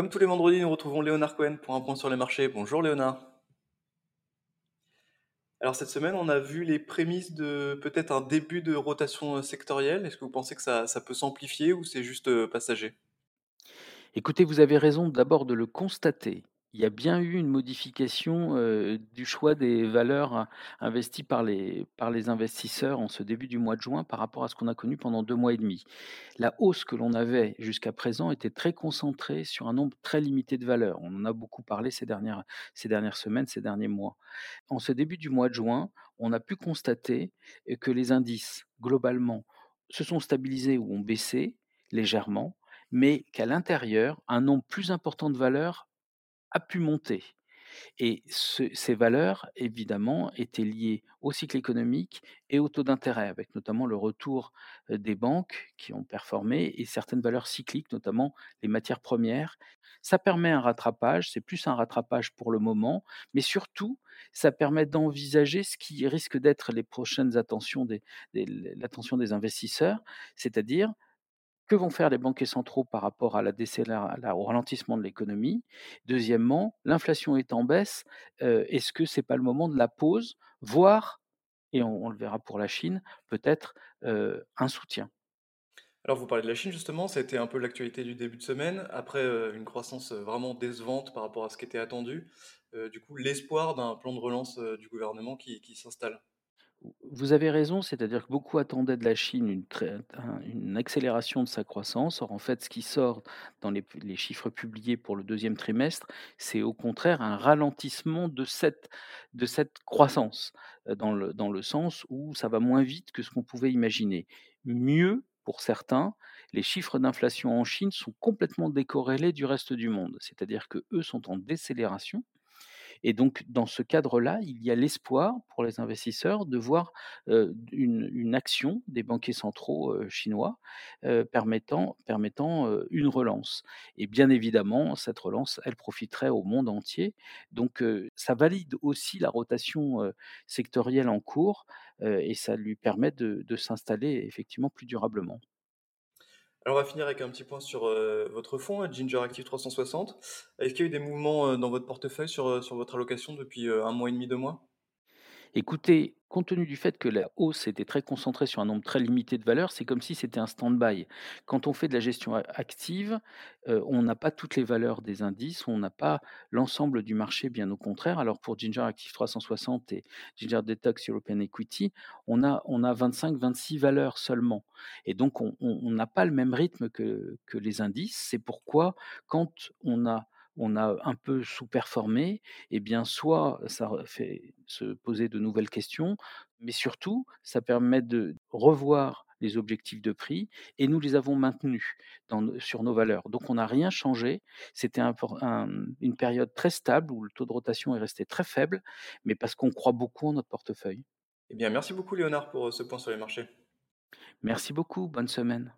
Comme tous les vendredis, nous retrouvons Léonard Cohen pour un point sur les marchés. Bonjour Léonard. Alors cette semaine, on a vu les prémices de peut-être un début de rotation euh, sectorielle. Est-ce que vous pensez que ça, peut s'amplifier ou c'est juste euh, passager? Écoutez, vous avez raison d'abord de le constater. Il y a bien eu une modification, du choix des valeurs in investies par les par les investisseurs en ce début du mois de juin par rapport à ce qu'on a connu pendant 2 mois et demi. La hausse que l'on avait jusqu'à présent était très concentrée sur un nombre très limité de valeurs. On en a beaucoup parlé ces dernières ces dernières semaines, ces derniers mois. En ce début du mois de juin, on a pu constater, que les indices, globalement, se sont stabilisés ou ont baissé légèrement mais qu'à l'intérieur, un nombre plus important de valeurs a pu monter. Et ce ces valeurs, évidemment, étaient liées au cycle économique et au taux d'intérêt, avec notamment le retour, des banques qui ont performé et certaines valeurs cycliques, notamment les matières premières. Ça permet un rattrapage, c'est plus un rattrapage pour le moment, mais surtout, ça permet d'envisager ce qui risque d'être les prochaines attentions des l'attention des investisseurs, c'est-à-dire que vont faire les banquiers centraux par rapport à la au ralentissement de l'économie? Deuxièmement, l'inflation est en baisse, est-ce que c'est pas le moment de la pause? Voire, et on le verra pour la Chine, peut-être, un soutien? Alors vous parlez de la Chine justement, ça a été un peu l'actualité du début de semaine, après une croissance vraiment décevante par rapport à ce qui était attendu. Du coup, l'espoir d'un plan de relance du gouvernement qui s'installe. Vous avez raison, c'est-à-dire que beaucoup attendaient de la Chine une accélération de sa croissance. Or, en fait, ce qui sort dans les chiffres publiés pour le deuxième trimestre, c'est au contraire un ralentissement de cette de cette croissance, heu, dans le dans le sens où ça va moins vite que ce qu'on pouvait imaginer. Mieux, pour certains, les chiffres d'inflation en Chine sont complètement décorrélés du reste du monde. C'est-à-dire que eux sont en décélération et donc, dans ce cadre-là, il y a l'espoir pour les investisseurs de voir, une action des banquiers centraux, chinois, permettant une relance et bien évidemment, cette relance, elle profiterait au monde entier. Donc, ça valide aussi la rotation, sectorielle en cours, et ça lui permet de s'installer effectivement plus durablement. Alors on va finir avec un petit point sur euh, votre fonds, euh, Ginger Active 360. Est-ce qu'il y a eu des mouvements euh, dans votre portefeuille sur, sur votre allocation depuis un mois et demi, deux mois? Écoutez, compte tenu du fait que la hausse était très concentrée sur un nombre très limité de valeurs, c'est comme si c'était un stand-by. Quand on fait de la gestion active, euh, on n'a pas toutes les valeurs des indices, on n'a pas l'ensemble du marché, bien au contraire. Alors pour Ginger Active 360 et Ginger Detox European Equity, on a, on a 25-26 valeurs seulement. Et donc on n'a pas le même rythme que les indices. C'est pourquoi quand on a on a un peu sous-performé, eh bien, soit ça fait se poser de nouvelles questions, mais surtout, ça permet de revoir les objectifs de prix et nous les avons maintenus dans sur nos valeurs. Donc on n'a rien changé. C'était un por un une période très stable où le taux de rotation est resté très faible, mais parce qu'on croit beaucoup en notre portefeuille. Eh bien, merci beaucoup Léonard pour euh, ce point sur les marchés. Merci beaucoup, bonne semaine.